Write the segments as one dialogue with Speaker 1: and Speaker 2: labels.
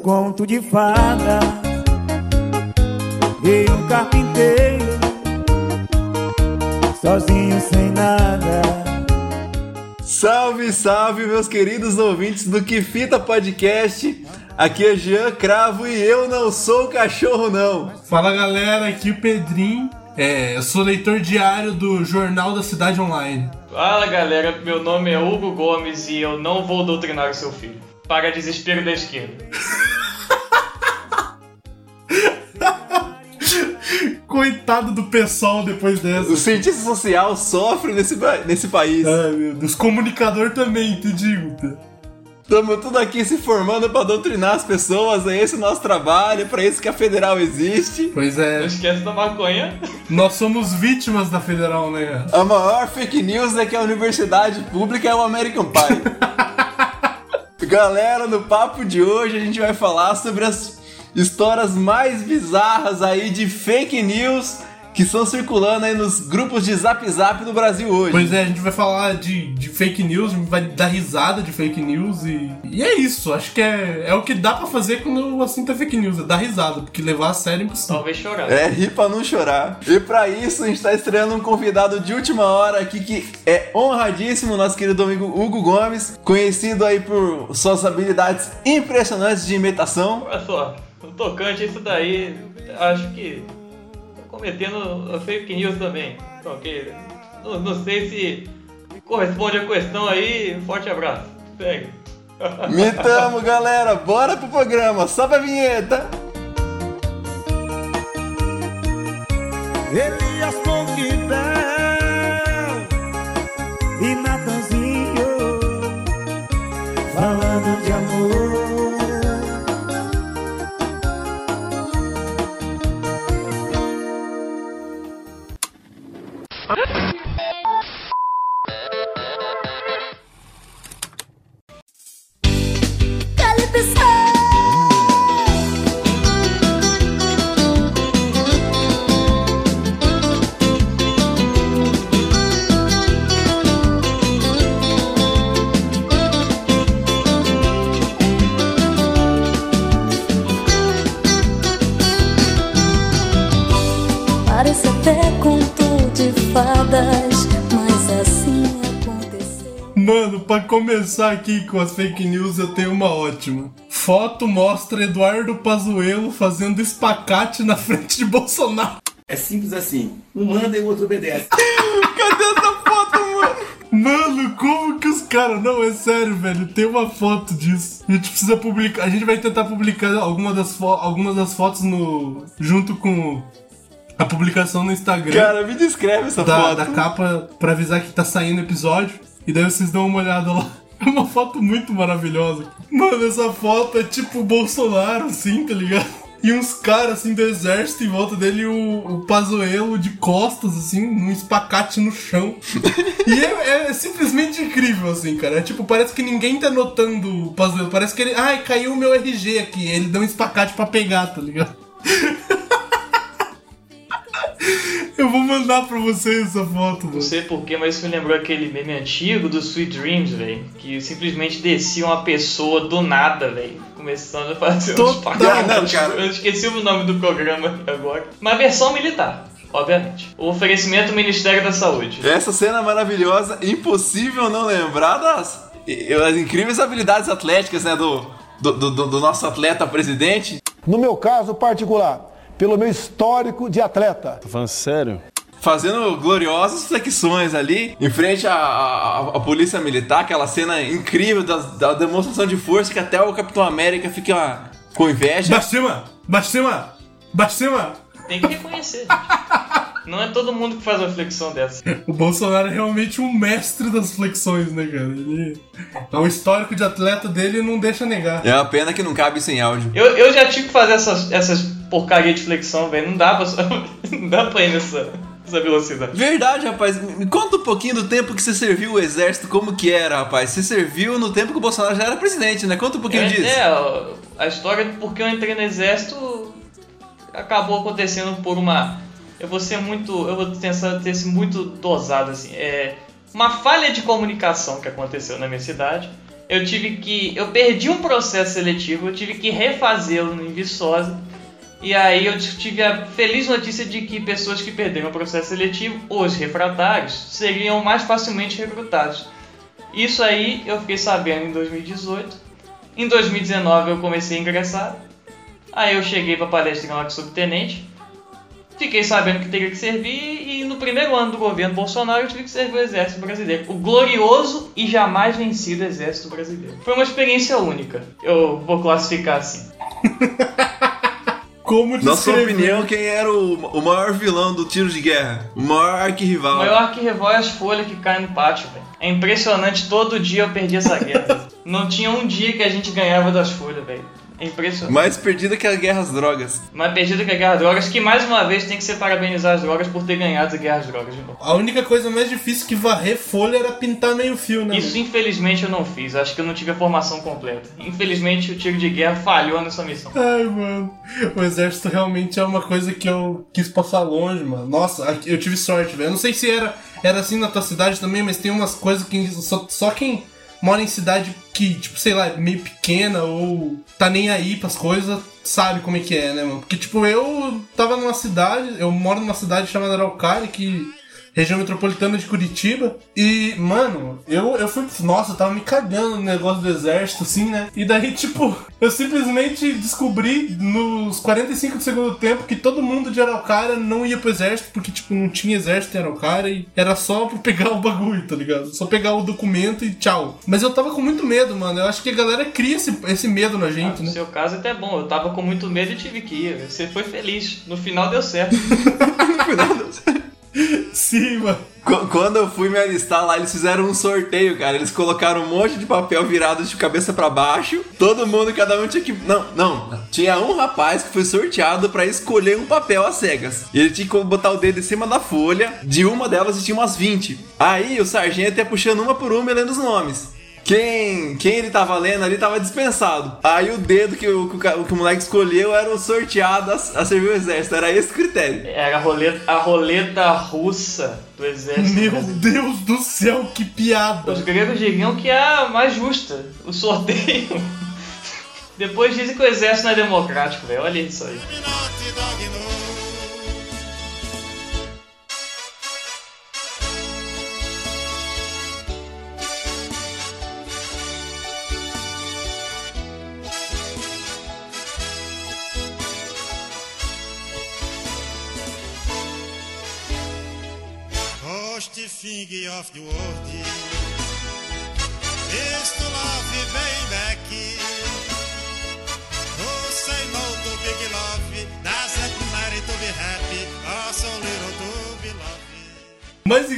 Speaker 1: conto de fada e um carpinteiro sozinho sem nada.
Speaker 2: Salve, salve, meus queridos ouvintes do Que Fita Podcast. Aqui é Jean Cravo e eu não sou cachorro, não.
Speaker 3: Fala galera, aqui é o Pedrinho. É, eu sou leitor diário do Jornal da Cidade Online.
Speaker 4: Fala galera, meu nome é Hugo Gomes e eu não vou doutrinar o seu filho. Para desespero da esquerda.
Speaker 3: Coitado do pessoal depois dessa.
Speaker 2: O cientista social sofre nesse, nesse país.
Speaker 3: Ai meu Deus, comunicador também, te digo.
Speaker 2: Estamos tudo aqui se formando para doutrinar as pessoas, é esse o nosso trabalho, é para isso que a Federal existe.
Speaker 3: Pois é.
Speaker 4: Não esquece da maconha.
Speaker 3: Nós somos vítimas da Federal, né?
Speaker 2: A maior fake news é que a universidade pública é o American Pie. Galera, no papo de hoje a gente vai falar sobre as histórias mais bizarras aí de fake news que estão circulando aí nos grupos de zap zap do Brasil hoje.
Speaker 3: Pois é, a gente vai falar de, de fake news, vai dar risada de fake news e, e é isso. Acho que é, é o que dá pra fazer quando o assunto é fake news, é dar risada, porque levar a sério é impossível.
Speaker 4: Talvez chorar.
Speaker 2: É, rir pra não chorar. E pra isso a gente tá estreando um convidado de última hora aqui que é honradíssimo, nosso querido amigo Hugo Gomes, conhecido aí por suas habilidades impressionantes de imitação.
Speaker 4: Olha só, tocante isso daí, acho que tô cometendo fake news também. Ok? Não, não sei se corresponde a questão aí. Forte abraço. Segue.
Speaker 2: Mitamo, galera. Bora pro programa. Sobe a vinheta.
Speaker 1: Elias Conquistel e Natanzinho falando de amor.
Speaker 3: Mano, pra começar aqui com as fake news, eu tenho uma ótima. Foto mostra Eduardo Pazuello fazendo espacate na frente de Bolsonaro.
Speaker 5: É simples assim. Um manda e o outro obedece.
Speaker 2: Cadê essa foto, mano?
Speaker 3: Mano, como que os caras. Não, é sério, velho. Tem uma foto disso. A gente precisa publicar. A gente vai tentar publicar alguma das, fo... algumas das fotos no. junto com a publicação no Instagram.
Speaker 2: Cara, me descreve essa
Speaker 3: da,
Speaker 2: foto.
Speaker 3: da capa pra avisar que tá saindo o episódio. E daí vocês dão uma olhada lá. É uma foto muito maravilhosa. Mano, essa foto é tipo o Bolsonaro, assim, tá ligado? E uns caras, assim, do exército em volta dele, o, o Pazuello de costas, assim, um espacate no chão. e é, é simplesmente incrível, assim, cara. É tipo, parece que ninguém tá notando o Pazuello. Parece que ele... Ai, caiu o meu RG aqui. Ele deu um espacate pra pegar, tá ligado? Eu vou mandar pra vocês essa foto,
Speaker 4: Não sei porquê, mas isso me lembrou aquele meme antigo do Sweet Dreams, velho. Que simplesmente descia uma pessoa do nada, velho. Começando a fazer uns
Speaker 3: Total.
Speaker 4: pagados.
Speaker 2: Não, cara.
Speaker 4: Eu esqueci o nome do programa agora. Uma versão militar, obviamente. O oferecimento do Ministério da Saúde.
Speaker 2: Essa cena maravilhosa, impossível não lembrar das, as incríveis habilidades atléticas, né, do, do, do, do nosso atleta presidente.
Speaker 6: No meu caso particular, pelo meu histórico de atleta.
Speaker 7: Falando sério?
Speaker 2: Fazendo gloriosas flexões ali em frente à, à, à polícia militar, aquela cena incrível da, da demonstração de força que até o Capitão América fica com inveja.
Speaker 3: Baixo cima! Baixo cima! Baixo cima!
Speaker 4: Tem que reconhecer. Não é todo mundo que faz uma flexão dessa.
Speaker 3: O Bolsonaro é realmente um mestre das flexões, né, cara? Ele... O histórico de atleta dele não deixa negar.
Speaker 2: É uma pena que não cabe sem áudio.
Speaker 4: Eu, eu já tive que fazer essas, essas porcaria de flexão, velho. Não dá pra, não dá pra ir nessa, nessa velocidade.
Speaker 2: Verdade, rapaz. Me conta um pouquinho do tempo que você serviu o exército, como que era, rapaz. Você serviu no tempo que o Bolsonaro já era presidente, né? Conta um pouquinho
Speaker 4: É,
Speaker 2: disso.
Speaker 4: é, a história do porquê eu entrei no exército acabou acontecendo por uma. Eu vou ser muito. Eu vou tentar ter sido muito dosado assim. É uma falha de comunicação que aconteceu na minha cidade. eu tive que. Eu perdi um processo seletivo, eu tive que refazê-lo em Viçosa. E aí eu tive a feliz notícia de que pessoas que perderam o processo seletivo, os refratários, seriam mais facilmente recrutados. Isso aí eu fiquei sabendo em 2018. Em 2019 eu comecei a ingressar. Aí eu cheguei para palestra lá com subtenente. Fiquei sabendo que teria que servir e no primeiro ano do governo Bolsonaro eu tive que servir o Exército Brasileiro. O glorioso e jamais vencido Exército Brasileiro. Foi uma experiência única. Eu vou classificar assim.
Speaker 3: Como
Speaker 2: Na sua
Speaker 3: descrever?
Speaker 2: opinião, quem era o, o maior vilão do tiro de guerra? O maior
Speaker 4: O
Speaker 2: arquirrival?
Speaker 4: maior arquirrival é as folhas que caem no pátio, velho. É impressionante, todo dia eu perdi essa guerra. Não tinha um dia que a gente ganhava das folhas, velho. É impressionante.
Speaker 2: Mais perdida que a guerra às drogas.
Speaker 4: Mais perdido que a Guerra às Drogas, que mais uma vez tem que se parabenizar as drogas por ter ganhado a Guerra às Drogas de novo.
Speaker 3: A única coisa mais difícil que varrer folha era pintar meio fio, né?
Speaker 4: Isso infelizmente eu não fiz, acho que eu não tive a formação completa. Infelizmente o tiro de guerra falhou nessa missão.
Speaker 3: Ai, mano. O exército realmente é uma coisa que eu quis passar longe, mano. Nossa, eu tive sorte, velho. Eu não sei se era, era assim na tua cidade também, mas tem umas coisas que só, só quem mora em cidade que, tipo, sei lá, é meio pequena ou tá nem aí pras coisas, sabe como é que é, né, mano? Porque, tipo, eu tava numa cidade, eu moro numa cidade chamada Araucária, que região metropolitana de Curitiba. E, mano, eu, eu fui. Nossa, eu tava me cagando no negócio do exército, assim, né? E daí, tipo, eu simplesmente descobri nos 45 do segundo tempo que todo mundo de Araucária não ia pro exército, porque, tipo, não tinha exército em Araucária e era só pra pegar o bagulho, tá ligado? Só pegar o documento e tchau. Mas eu tava com muito medo, mano. Eu acho que a galera cria esse, esse medo na gente,
Speaker 4: No
Speaker 3: né?
Speaker 4: seu caso até bom, eu tava com muito medo e tive que ir. Você foi feliz. No final deu certo.
Speaker 3: Sim, mano.
Speaker 2: Qu- Quando eu fui me alistar lá, eles fizeram um sorteio, cara. Eles colocaram um monte de papel virado de cabeça pra baixo. Todo mundo, cada um tinha que. Não, não. Tinha um rapaz que foi sorteado pra escolher um papel às cegas. E ele tinha que botar o dedo em cima da folha. De uma delas tinha umas 20. Aí o sargento ia puxando uma por uma e lendo os nomes. Quem, quem ele tava lendo ali tava dispensado. Aí o dedo que o, que o, ca- que o moleque escolheu era o sorteado a, a servir o exército. Era esse o critério.
Speaker 4: Era a roleta, a roleta russa do exército.
Speaker 3: Meu. Deus do céu, que piada.
Speaker 4: Os gregos diriam que é a mais justa, o sorteio. Depois dizem que o exército não é democrático, velho. Olha isso aí.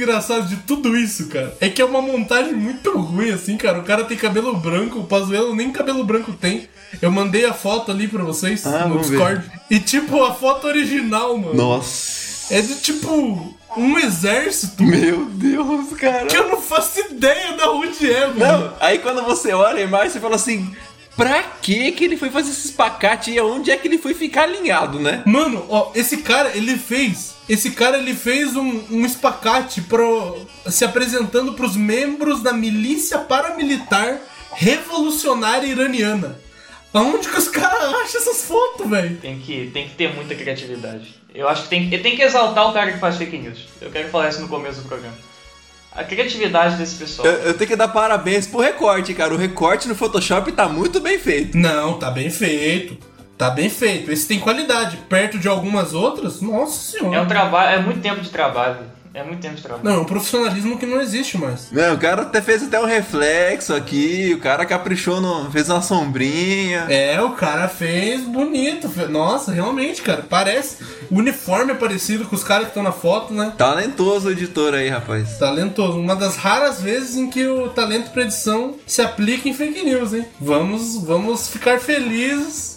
Speaker 3: Engraçado de tudo isso, cara, é que é uma montagem muito ruim, assim, cara. O cara tem cabelo branco, o Pazuello nem cabelo branco tem. Eu mandei a foto ali pra vocês
Speaker 2: Ah,
Speaker 3: no
Speaker 2: vamos ver.
Speaker 3: Discord. E, tipo, a foto original, mano.
Speaker 2: Nossa.
Speaker 3: É de, tipo, um exército
Speaker 2: Meu Deus, cara.
Speaker 3: que eu não faço ideia da onde é, mano.
Speaker 2: Não, aí quando você olha a imagem, você fala assim: pra que que ele foi fazer esse espacate e aonde é que ele foi ficar alinhado, né?
Speaker 3: Mano, ó, esse cara, ele fez. Esse cara, ele fez um, um espacate pro, se apresentando pros membros da milícia paramilitar revolucionária iraniana. Aonde que os caras acham essas fotos, velho?
Speaker 4: Tem que, tem que ter muita criatividade. Eu acho que tem, tem que exaltar o cara que faz fake news. Eu quero falar isso no começo do programa. A criatividade desse pessoal.
Speaker 2: Eu, eu tenho que dar parabéns pro recorte, cara. O recorte no Photoshop tá muito bem feito.
Speaker 3: Não, tá bem feito. Tá bem feito. Esse tem qualidade. Perto de algumas outras, nossa
Speaker 4: É um
Speaker 3: senhora.
Speaker 4: trabalho, é muito tempo de trabalho. É muito tempo de trabalho.
Speaker 3: Não, é um profissionalismo que não existe mais.
Speaker 2: Não, o cara até fez até um reflexo aqui, o cara caprichou, no, fez uma sombrinha.
Speaker 3: É, o cara fez bonito. Nossa, realmente, cara, parece. O uniforme é parecido com os caras que estão na foto, né?
Speaker 2: Talentoso o editor aí, rapaz.
Speaker 3: Talentoso. Uma das raras vezes em que o talento pra edição se aplica em fake news, hein? Vamos, vamos ficar felizes.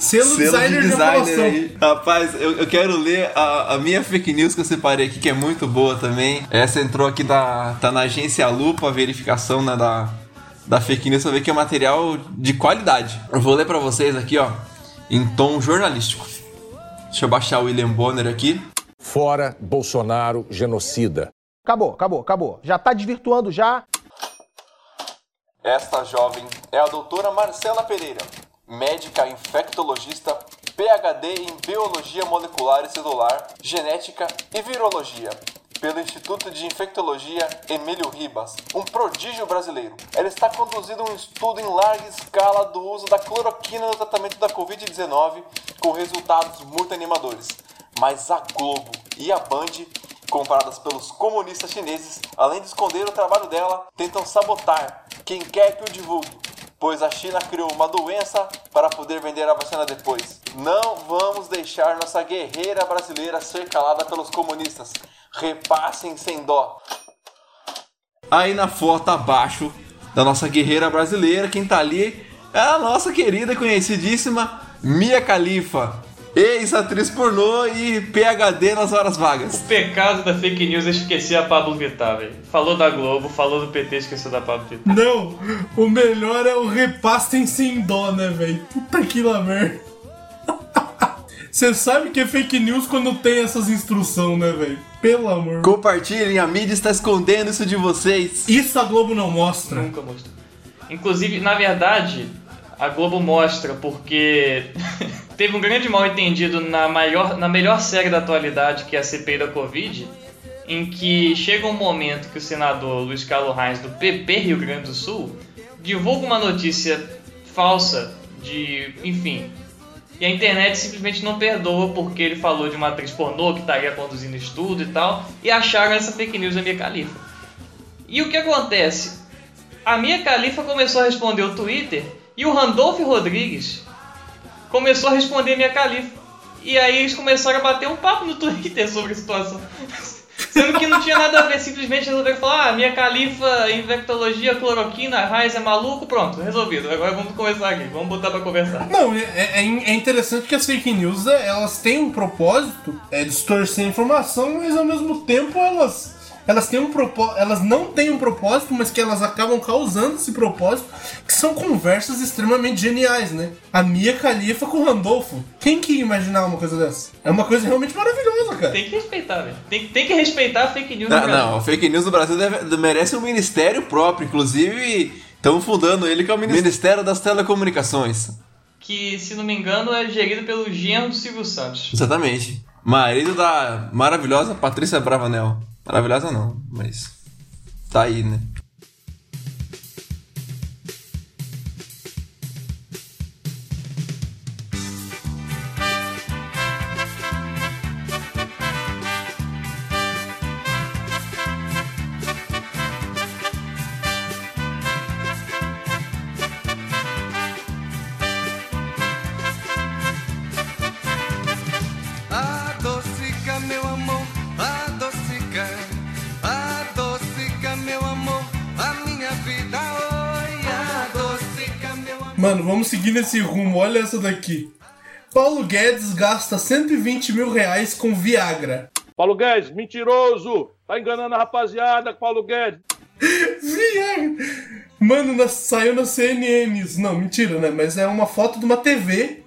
Speaker 3: Selo,
Speaker 2: Selo
Speaker 3: designer
Speaker 2: de
Speaker 3: de,
Speaker 2: designer aí. Rapaz, eu, eu quero ler a, a minha fake news que eu separei aqui, que é muito boa também. Essa entrou aqui da. tá na agência Lupa, a verificação né, da, da fake news pra ver que é material de qualidade. Eu vou ler pra vocês aqui, ó, em tom jornalístico. Deixa eu baixar o William Bonner aqui.
Speaker 8: Fora Bolsonaro genocida.
Speaker 9: Acabou, acabou, acabou. Já tá desvirtuando já.
Speaker 2: Esta jovem é a doutora Marcela Pereira, médica infectologista, PhD em Biologia Molecular e Celular, Genética e Virologia, pelo Instituto de Infectologia Emílio Ribas, um prodígio brasileiro. Ela está conduzindo um estudo em larga escala do uso da cloroquina no tratamento da Covid-19, com resultados muito animadores. Mas a Globo e a Band compradas pelos comunistas chineses, além de esconder o trabalho dela, tentam sabotar quem quer que o divulgue, pois a China criou uma doença para poder vender a vacina depois. Não vamos deixar nossa guerreira brasileira ser calada pelos comunistas. Repassem sem dó. Aí na foto abaixo da nossa guerreira brasileira, quem tá ali é a nossa querida e conhecidíssima Mia Khalifa. Ex-atriz pornô e PHD nas horas vagas.
Speaker 4: O pecado da fake news é esquecer a Pablo Vittar, velho. Falou da Globo, falou do PT, esqueceu da Pablo Vittar.
Speaker 3: Não, o melhor é o repassem sem dó, né, velho? Puta que lá merda. Você sabe que é fake news quando tem essas instruções, né, velho? Pelo amor.
Speaker 2: Compartilhem, a mídia está escondendo isso de vocês.
Speaker 3: Isso a Globo não mostra.
Speaker 4: Nunca mostrou. Inclusive, na verdade, a Globo mostra porque teve um grande mal entendido na, maior, na melhor série da atualidade, que é a CPI da Covid, em que chega um momento que o senador Luiz Carlos Reis, do PP Rio Grande do Sul, divulga uma notícia falsa de, enfim, e a internet simplesmente não perdoa porque ele falou de uma atriz pornô que estaria conduzindo estudo e tal, e acharam essa fake news da Mia Khalifa. E o que acontece? A Mia Khalifa começou a responder o Twitter e o Randolph Rodrigues começou a responder a Mia Khalifa. E aí eles começaram a bater um papo no Twitter sobre a situação. Sendo que não tinha nada a ver, simplesmente resolveram falar, ah, minha califa, infectologia, cloroquina, raiz é maluco, pronto, resolvido. Agora vamos começar aqui, vamos botar pra conversar.
Speaker 3: Não, é, é, é interessante que as fake news é, elas têm um propósito, é distorcer a informação, mas ao mesmo tempo elas elas têm um propósito, elas não têm um propósito, mas que elas acabam causando esse propósito, que são conversas extremamente geniais, né? A Mia Khalifa com o Randolfo. Quem que ia imaginar uma coisa dessa? É uma coisa realmente maravilhosa, cara.
Speaker 4: Tem que respeitar, velho. Tem, tem que respeitar a fake news
Speaker 2: Não,
Speaker 4: no Brasil.
Speaker 2: não, a fake news do Brasil deve- merece um ministério próprio, inclusive estão fundando ele, que é o Ministério das Telecomunicações.
Speaker 4: Que, se não me engano, é gerido pelo genro do Silvio Santos.
Speaker 2: Exatamente. Marido da maravilhosa Patrícia Bravanel. Maravilhosa não, mas tá aí, né?
Speaker 3: Nesse rumo. Olha essa daqui. Paulo Guedes gasta 120 mil reais com Viagra.
Speaker 10: Paulo Guedes, mentiroso! Tá enganando a rapaziada, Paulo Guedes.
Speaker 3: Viagra! Mano, na- saiu na CNN isso. Não, mentira, né? Mas é uma foto de uma TV.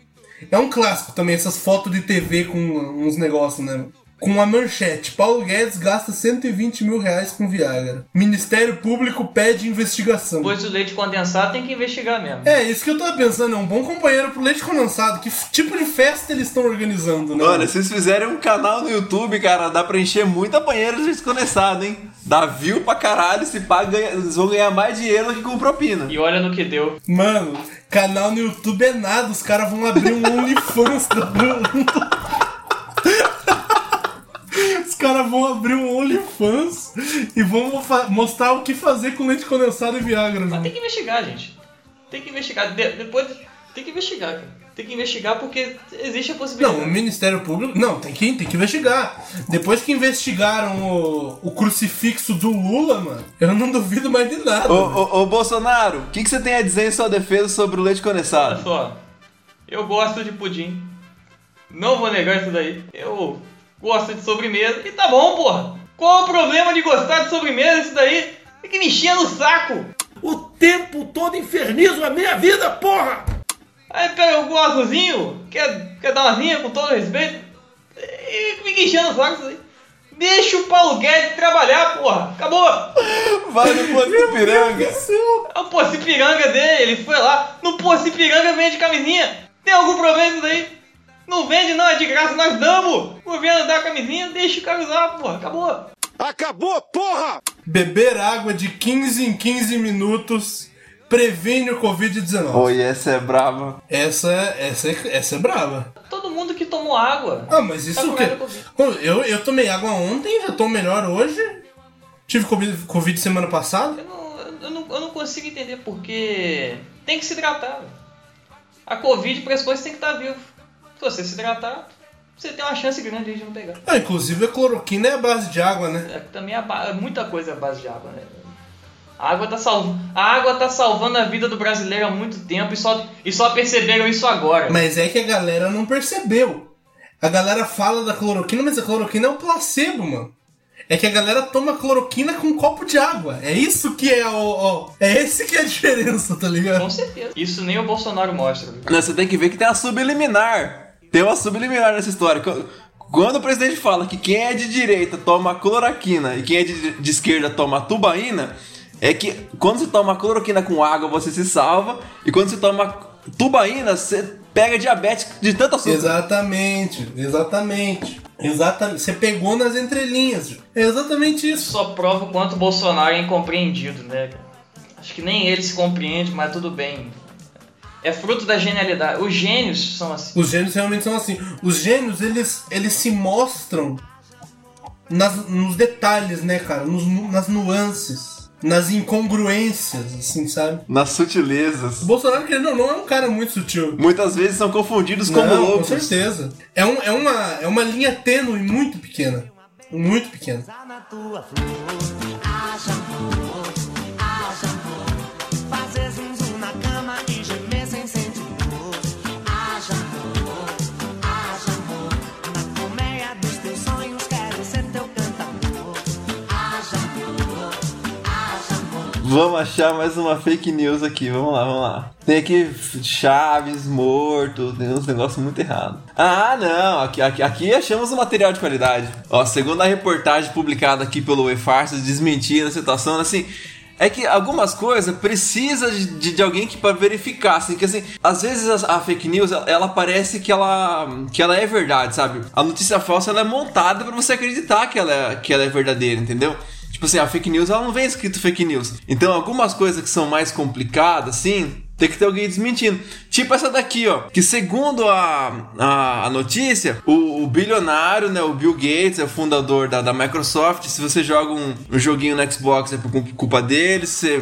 Speaker 3: É um clássico também, essas fotos de TV com uns negócios, né? Com uma manchete. Paulo Guedes gasta 120 mil reais com Viagra. Ministério Público pede investigação.
Speaker 4: Depois do leite condensado tem que investigar mesmo.
Speaker 3: É, isso que eu tava pensando, é um bom companheiro pro leite condensado. Que tipo de festa eles estão organizando, né?
Speaker 2: Olha, se vocês fizerem um canal no YouTube, cara, dá pra encher muita banheira de desconectado, hein? Dá view pra caralho, se paga, eles vão ganhar mais dinheiro do que com propina.
Speaker 4: E olha no que deu.
Speaker 3: Mano, canal no YouTube é nada, os caras vão abrir um OnlyFans. Os caras vão abrir um OnlyFans e vão mostrar o que fazer com leite condensado e Viagra.
Speaker 4: Mas tem que investigar, gente. Tem que investigar. De- depois tem que investigar, cara. Tem que investigar porque existe a possibilidade.
Speaker 3: Não, o Ministério Público. Não, tem que, tem que investigar. Depois que investigaram o, o crucifixo do Lula, mano, eu não duvido mais de nada.
Speaker 2: Ô, ô, ô, Bolsonaro, o que, que você tem a dizer em sua defesa sobre o leite
Speaker 4: Olha
Speaker 2: condensado?
Speaker 4: só. Eu gosto de pudim. Não vou negar isso daí. Eu gosto de sobremesa. E tá bom, porra. Qual o problema de gostar de sobremesa isso daí? Tem que me encher no saco.
Speaker 5: O tempo todo infernizo a minha vida, porra!
Speaker 4: Aí pega o arrozinho, quer, quer dar uma rinha com todo respeito, e fica enchendo o saco isso aí. Deixa o Paulo Guedes trabalhar, porra. Acabou.
Speaker 2: Vai no Poço Ipiranga.
Speaker 4: É o Poço Ipiranga dele, ele foi lá. No Poço Ipiranga vende camisinha. Tem algum problema isso daí? Não vende não, é de graça, nós damos. O governo dá a camisinha, deixa o cara usar, porra, acabou.
Speaker 5: Acabou, porra!
Speaker 3: Beber água de 15 em 15 minutos previne o Covid-19.
Speaker 2: Oi, essa é brava.
Speaker 3: Essa, essa, é- essa é brava.
Speaker 4: Todo mundo que tomou água.
Speaker 3: Ah, mas isso
Speaker 4: tá
Speaker 3: o quê? Eu, eu tomei água ontem, já tô melhor hoje. Tive Covid, COVID semana passada.
Speaker 4: Eu não, eu, não, eu não consigo entender porque tem que se hidratar. velho. A Covid pressupõe que você tem que estar vivo. Se você se hidratar, você tem uma chance grande de não pegar.
Speaker 3: Ah, inclusive a cloroquina é a base de água, né?
Speaker 4: É, também a ba- muita coisa é a base de água, né? A água, tá salv... a água tá salvando a vida do brasileiro há muito tempo e só, e só perceberam isso agora.
Speaker 3: Mas é que a galera não percebeu. A galera fala da cloroquina, mas a cloroquina é um placebo, mano. É que a galera toma cloroquina com um copo de água. É isso que é o. o- é esse que é a diferença, tá ligado?
Speaker 4: Com certeza. Isso nem o Bolsonaro mostra. viu?
Speaker 2: Não, você tem que ver que tem uma subliminar. Tem uma subliminar nessa história. Qu- Quando o presidente fala que quem é de direita toma cloroquina e quem é de, de esquerda toma tubaína, é que quando você toma cloroquina com água você se salva e quando você toma tubaína você pega diabetes de tanto açúcar.
Speaker 3: Exatamente, exatamente. Exatamente. Você pegou nas entrelinhas. É exatamente isso.
Speaker 4: Só prova o quanto o Bolsonaro é incompreendido, né? Acho que nem ele se compreende, mas tudo bem. É fruto da genialidade. Os gênios são assim.
Speaker 3: Os gênios realmente são assim. Os gênios, eles, eles se mostram nas, nos detalhes, né, cara? Nos nas nuances. Nas incongruências, assim, sabe?
Speaker 2: Nas sutilezas.
Speaker 3: O Bolsonaro, querendo ou não, é um cara muito sutil.
Speaker 2: Muitas vezes são confundidos como
Speaker 3: Não,
Speaker 2: loucos.
Speaker 3: Com certeza. É, um, é, uma, é uma linha tênue muito pequena. Muito pequena.
Speaker 2: Vamos achar mais uma fake news aqui, vamos lá, vamos lá. Tem aqui Chaves morto, tem uns negócios muito errados. Ah, não, aqui, aqui, aqui achamos um material de qualidade. Ó, segundo a reportagem publicada aqui pelo E-Farsas, desmentindo a situação, assim, é que algumas coisas precisa de, de, de alguém que para verificar, assim, que assim, às vezes a, a fake news, ela, ela parece que ela, que ela é verdade, sabe? A notícia falsa, ela é montada pra você acreditar que ela é, que ela é verdadeira, entendeu? Tipo assim, a fake news ela não vem escrito fake news. Então, algumas coisas que são mais complicadas, assim, tem que ter alguém desmentindo. Tipo essa daqui, ó. Que segundo a, a, a notícia, o, o bilionário, né? O Bill Gates, é o fundador da, da Microsoft. Se você joga um, um joguinho no Xbox, é por culpa dele. Você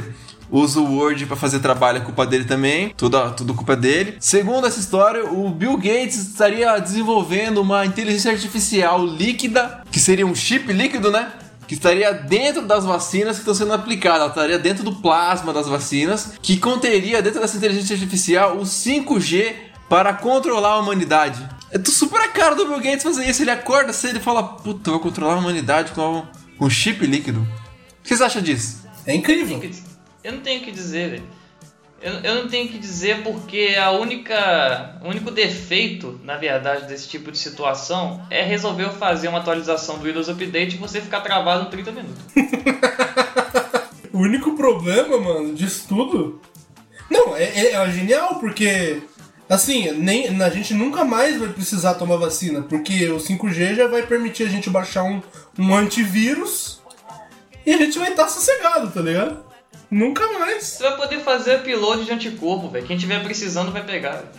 Speaker 2: usa o Word para fazer trabalho, é culpa dele também. Tudo, tudo culpa dele. Segundo essa história, o Bill Gates estaria desenvolvendo uma inteligência artificial líquida, que seria um chip líquido, né? Que estaria dentro das vacinas que estão sendo aplicadas, ela estaria dentro do plasma das vacinas, que conteria dentro dessa inteligência artificial o 5G para controlar a humanidade. É tu- super a cara do Bill Gates fazer isso. Ele acorda cedo e fala: Puta, eu vou controlar a humanidade com um chip líquido. O que vocês acham disso?
Speaker 3: É incrível.
Speaker 4: Eu não tenho o que dizer, velho. Eu, eu não tenho que dizer porque a única, o único defeito, na verdade, desse tipo de situação é resolver fazer uma atualização do Windows Update e você ficar travado em 30 minutos.
Speaker 3: O único problema, mano, disso tudo. Não, é, é- é genial, porque. Assim, nem, a gente nunca mais vai precisar tomar vacina, porque o 5G já vai permitir a gente baixar um, um antivírus e a gente vai estar sossegado, tá ligado? Nunca mais.
Speaker 4: Você vai poder fazer upload de anticorpo, velho. Quem tiver precisando vai pegar. velho.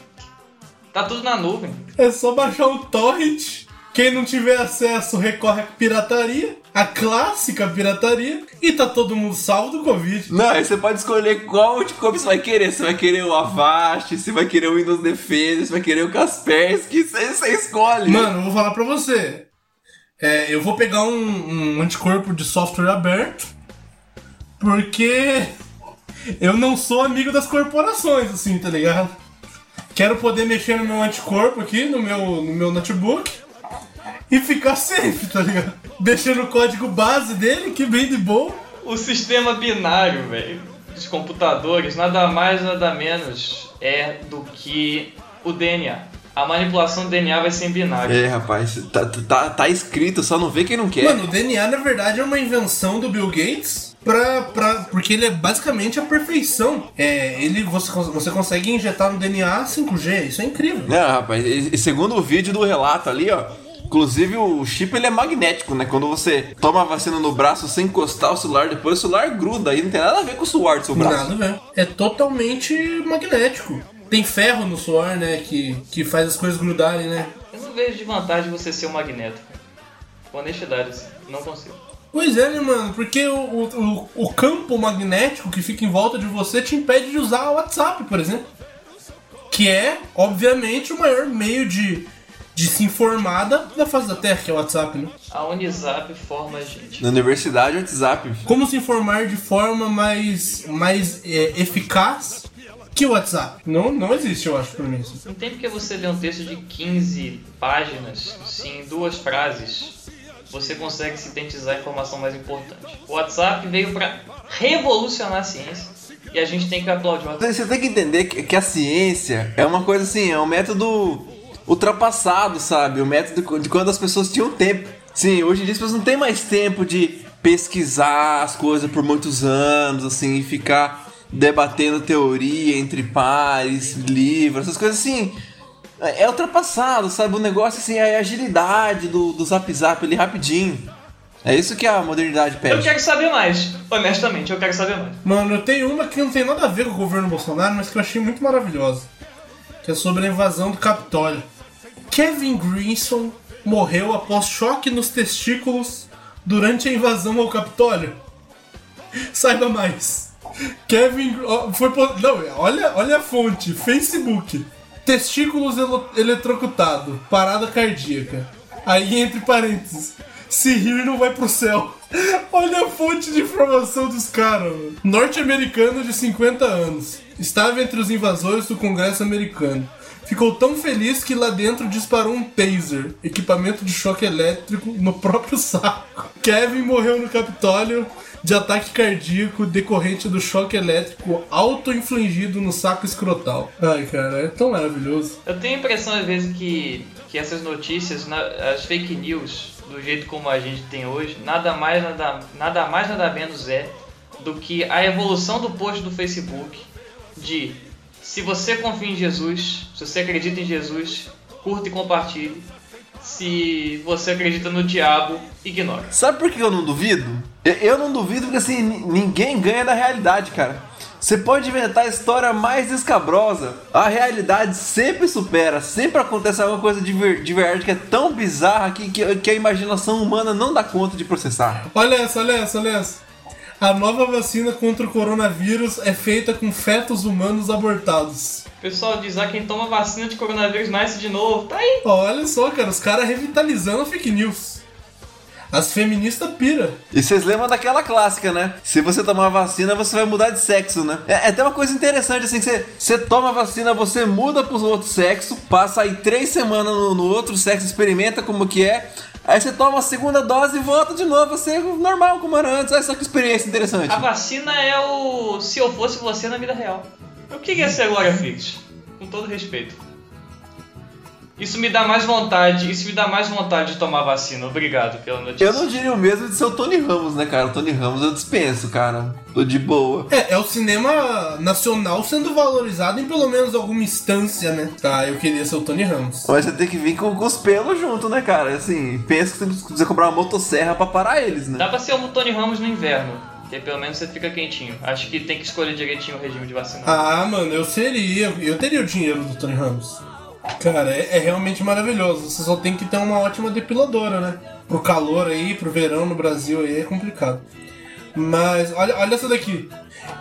Speaker 4: Tá tudo na nuvem.
Speaker 3: É só baixar o torrent. Quem não tiver acesso recorre à pirataria, a clássica pirataria, e tá todo mundo salvo do Covid.
Speaker 2: Não, aí você pode escolher qual anticorpo você vai querer. Você vai querer o Avast, você vai querer o Windows Defender, você vai querer o Kaspersky, você, você escolhe.
Speaker 3: Mano, eu vou falar pra você. É, eu vou pegar um, um anticorpo de software aberto, porque eu não sou amigo das corporações, assim, tá ligado? Quero poder mexer no meu anticorpo aqui, no meu, no meu notebook, e ficar safe, tá ligado? Deixando o código base dele, que vem de boa.
Speaker 4: O sistema binário, velho, dos computadores, nada mais, nada menos é do que o DNA. A manipulação do DNA vai ser em binário.
Speaker 2: É, rapaz, tá, tá, tá escrito, só não vê quem não quer.
Speaker 3: Mano, o DNA na verdade é uma invenção do Bill Gates pra, pra, porque ele é basicamente a perfeição. É, ele, você, você consegue injetar no DNA 5G, isso é incrível.
Speaker 2: Não, rapaz, e- e segundo o vídeo do relato ali, ó. Inclusive o chip ele é magnético, né? Quando você toma a vacina no braço sem encostar o celular, depois o celular gruda aí, não tem nada a ver com o suor do seu braço.
Speaker 3: Nada a ver. É totalmente magnético. Tem ferro no suor, né? Que, que faz as coisas grudarem, né?
Speaker 4: Eu não vejo de vantagem você ser um magneto. Com honestidade, não consigo.
Speaker 3: Pois é, né, mano? Porque o, o, o- o campo magnético que fica em volta de você te impede de usar o WhatsApp, por exemplo. Que é, obviamente, o maior meio de, de se informar da, da face da Terra, que é o WhatsApp, né?
Speaker 4: A Unisap forma a gente.
Speaker 2: Na universidade, WhatsApp.
Speaker 3: Como se informar de forma mais, mais é, eficaz que o WhatsApp? Não, não existe, eu acho, pra mim. assim.
Speaker 4: Não tem porque você ler um texto de 15 páginas, se em duas frases você consegue sintetizar a informação mais importante. O WhatsApp veio para revolucionar a ciência e a gente tem que aplaudir.
Speaker 2: Você tem que entender que a ciência é uma coisa assim, é um método ultrapassado, sabe? O método de quando as pessoas tinham tempo. Sim, hoje em dia as pessoas não têm mais tempo de pesquisar as coisas por muitos anos, assim, e ficar debatendo teoria entre pares, livros, essas coisas assim. É é ultrapassado, sabe? O negócio assim é a agilidade do, do zap zap ali rapidinho. É isso que a modernidade
Speaker 4: Eu
Speaker 2: pede.
Speaker 4: quero saber mais, honestamente, eu quero saber mais.
Speaker 3: Mano, eu tenho uma que não tem nada a ver com o governo Bolsonaro, mas que eu achei muito maravilhosa. Que é sobre a invasão do Capitólio. Kevin Greenson morreu após choque nos testículos durante a invasão ao Capitólio. Saiba mais. Kevin. Foi, não, olha, olha a fonte: Facebook. Testículos eletrocutado. Parada cardíaca. Aí, entre parênteses. Se rir, não vai pro céu. Olha a fonte de informação dos caras. Norte-americano de 50 anos. Estava entre os invasores do Congresso americano. Ficou tão feliz que lá dentro disparou um taser, equipamento de choque elétrico, no próprio saco. Kevin morreu no Capitólio de ataque cardíaco decorrente do choque elétrico auto-infligido no saco escrotal. Ai, cara, é tão maravilhoso.
Speaker 4: Eu tenho a impressão às vezes que, que essas notícias, as fake news, do jeito como a gente tem hoje, nada mais nada, nada mais nada menos é do que a evolução do post do Facebook de se você confia em Jesus, se você acredita em Jesus, curta e compartilhe. Se você acredita no diabo, ignora.
Speaker 2: Sabe por que eu não duvido? Eu- não duvido porque assim, ni- ninguém ganha da realidade, cara. Você pode inventar a história mais escabrosa, a realidade sempre supera, sempre acontece alguma coisa de, ver- de verdade que é tão bizarra que, que, que a imaginação humana não dá conta de processar.
Speaker 3: Olha essa, olha essa, olha essa. A nova vacina contra o coronavírus é feita com fetos humanos abortados.
Speaker 4: Pessoal diz, ah, quem toma vacina de coronavírus nasce de novo. Tá aí.
Speaker 3: Olha só, cara, os caras revitalizando a fake news. As feministas pira.
Speaker 2: E vocês lembram daquela clássica, né? Se você tomar vacina, você vai mudar de sexo, né? É, é até uma coisa interessante, assim, que você, você toma a vacina, você muda pro outro sexo, passa aí três semanas no, no outro sexo, experimenta como que é, aí você toma a segunda dose e volta de novo a ser normal como era antes. Olha só que experiência interessante.
Speaker 4: A vacina é o se eu fosse você na vida real. O que é ser Glória Fix? Com todo respeito. Isso me dá mais vontade, isso me dá mais vontade de tomar vacina. Obrigado pela notícia.
Speaker 2: Eu não diria o mesmo de ser o Tony Ramos, né, cara? O Tony Ramos eu dispenso, cara. Tô de boa.
Speaker 3: É, é o cinema nacional sendo valorizado em pelo menos alguma instância, né? Tá, eu queria ser o Tony Ramos.
Speaker 2: Mas você tem que vir com, com os pelos junto, né, cara? Assim, pensa que você precisa comprar uma motosserra pra parar eles, né?
Speaker 4: Dá pra ser o Tony Ramos no inverno, que pelo menos você fica quentinho. Acho que tem que escolher direitinho o regime de vacina.
Speaker 3: Ah, mano, eu seria. Eu teria o dinheiro do Tony Ramos. Cara, é, é realmente maravilhoso. Você só tem que ter uma ótima depiladora, né? Pro calor aí, pro verão no Brasil aí é complicado. Mas olha, olha essa daqui.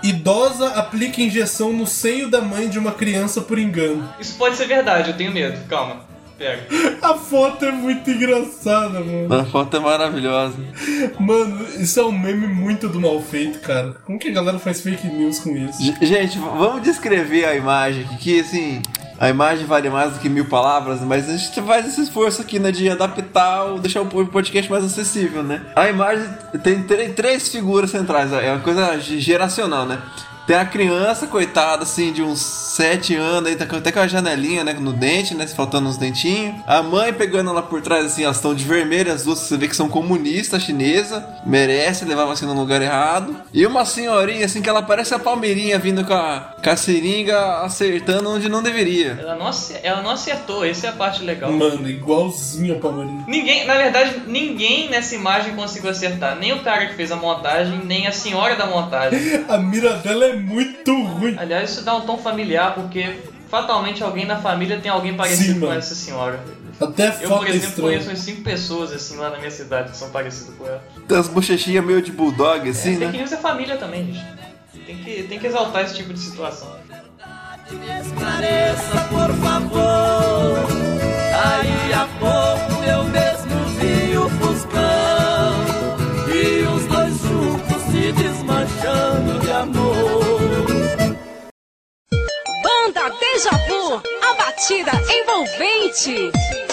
Speaker 3: Idosa aplica injeção no seio da mãe de uma criança por engano.
Speaker 4: Isso pode ser verdade, eu tenho medo. Calma, pega.
Speaker 3: A foto é muito engraçada, mano.
Speaker 2: A foto é maravilhosa.
Speaker 3: Mano, isso é um meme muito do mal feito, cara. Como que a galera faz fake news com isso?
Speaker 2: G- Gente, vamos descrever a imagem aqui, que assim, a imagem vale mais do que mil palavras, mas a gente faz esse esforço aqui, né, de adaptar, ou deixar o podcast mais acessível, né? A imagem tem três figuras centrais, é uma coisa ge- geracional, né? Tem a criança, coitada, assim, de uns 7 anos, aí tá com- até com a janelinha, né, no dente, né, faltando uns dentinhos. A mãe pegando ela por trás, assim, elas estão de vermelho, as duas, você vê que são comunistas chinesa, merece levar a vacina no lugar errado. E uma senhorinha, assim, que ela parece a Palmeirinha vindo com a, com a seringa acertando onde não deveria.
Speaker 4: Ela não, ela não acertou, essa é a parte legal.
Speaker 3: Mano, igualzinho a Palmeirinha.
Speaker 4: Ninguém, na verdade, ninguém nessa imagem conseguiu acertar. Nem o cara que fez a montagem, nem a senhora da montagem.
Speaker 3: A mira dela é muito ruim.
Speaker 4: Aliás, isso dá um tom familiar, porque fatalmente alguém na família tem alguém parecido
Speaker 3: Sim,
Speaker 4: com
Speaker 3: mano.
Speaker 4: essa senhora.
Speaker 3: Até
Speaker 4: Eu, por
Speaker 3: é
Speaker 4: exemplo,
Speaker 3: estranha.
Speaker 4: conheço umas 5 pessoas assim lá na minha cidade que são parecidas com ela.
Speaker 2: Tem as bochechinhas meio de bulldog, assim,
Speaker 4: Fake
Speaker 2: né?
Speaker 4: news é família também, gente. Tem que, tem que exaltar esse tipo de situação.
Speaker 1: Esclareça, por favor. Aí a pouco eu mesmo vi o Fuscão e os dois juntos se desmanchando de amor.
Speaker 11: A batida envolvente.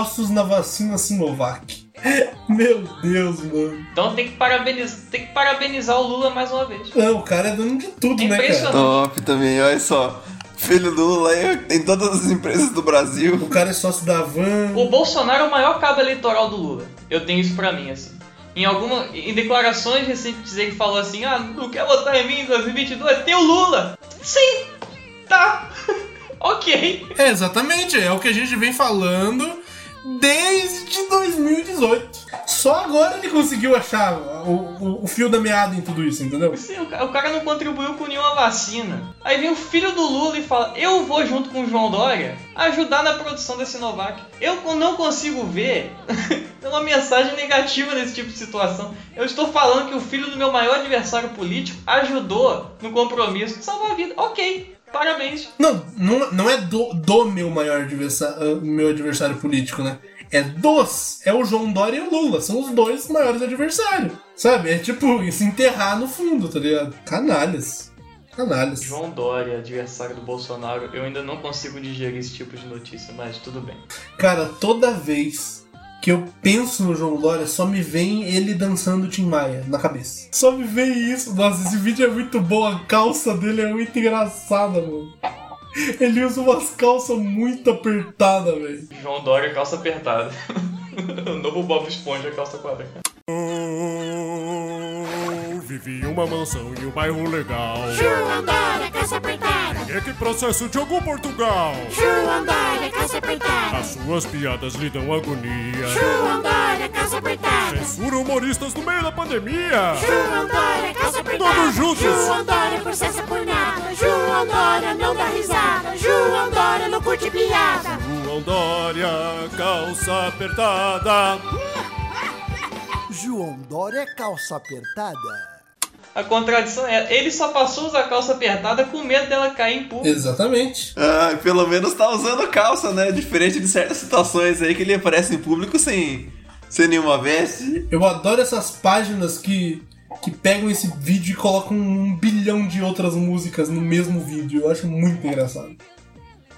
Speaker 3: Sócios na vacina Sinovac. Meu Deus, mano.
Speaker 4: Então tem que, parabenizar, tem que parabenizar o Lula mais uma vez.
Speaker 3: Não, o cara é dono de tudo, né, cara?
Speaker 2: Top também, olha só. Filho do Lula tem todas as empresas do Brasil.
Speaker 3: O cara é sócio da Van.
Speaker 4: O Bolsonaro é o maior cabo eleitoral do Lula. Eu tenho isso pra mim, assim. Em alguma, em declarações recentes ele falou assim: "Ah, não quer votar em mim em 2022? Tem o Lula". Sim. Tá. OK.
Speaker 3: É, exatamente, é o que a gente vem falando desde 2018. Só agora ele conseguiu achar o, o- o fio da meada em tudo isso, entendeu?
Speaker 4: Sim, o o cara não contribuiu com nenhuma vacina. Aí vem o filho do Lula e fala: Eu vou junto com o João Dória ajudar na produção da Sinovac. Eu não consigo ver uma mensagem negativa nesse tipo de situação. Eu estou falando que o filho do meu maior adversário político ajudou no compromisso de salvar a vida. Ok, parabéns.
Speaker 3: Não, não, não é do, do meu maior adversário, meu adversário político, né? É dos. É o João Dória e o Lula. São os dois maiores adversários. Sabe? É tipo se enterrar no fundo, tá ligado? Canalhas. Canalhas.
Speaker 4: João Dória, adversário do Bolsonaro, eu ainda não consigo digerir esse tipo de notícia, mas tudo bem.
Speaker 3: Cara, toda vez que eu penso no João Dória, só me vem ele dançando Tim Maia na cabeça. Só me vem isso. Nossa, esse vídeo é muito bom. A calça dele é muito engraçada, mano. Ele usa umas calças muito apertadas, velho.
Speaker 4: João Dória, calça apertada. o novo Bob Esponja, calça quadrada.
Speaker 12: Vivi uma mansão em um bairro legal.
Speaker 13: João Dória, calça apertada.
Speaker 12: É que processo Diogo Portugal.
Speaker 13: João Dória, calça apertada.
Speaker 12: As suas piadas lhe dão agonia.
Speaker 13: João Dória, calça apertada.
Speaker 12: Censura humoristas no meio da pandemia.
Speaker 13: João Dória, calça apertada.
Speaker 12: Todos juntos.
Speaker 13: João Dória processa por nada. João Dória não dá risada. João Dória não curte piada.
Speaker 12: João Dória, calça apertada.
Speaker 14: João Dória, calça apertada.
Speaker 4: A contradição é, ele só passou a usar calça apertada com medo dela cair em público.
Speaker 3: Exatamente.
Speaker 2: Ah, pelo menos tá usando calça, né? Diferente de certas situações aí que ele aparece em público sem, sem nenhuma veste.
Speaker 3: Eu adoro essas páginas que, que pegam esse vídeo e colocam um bilhão de outras músicas no mesmo vídeo. Eu acho muito engraçado.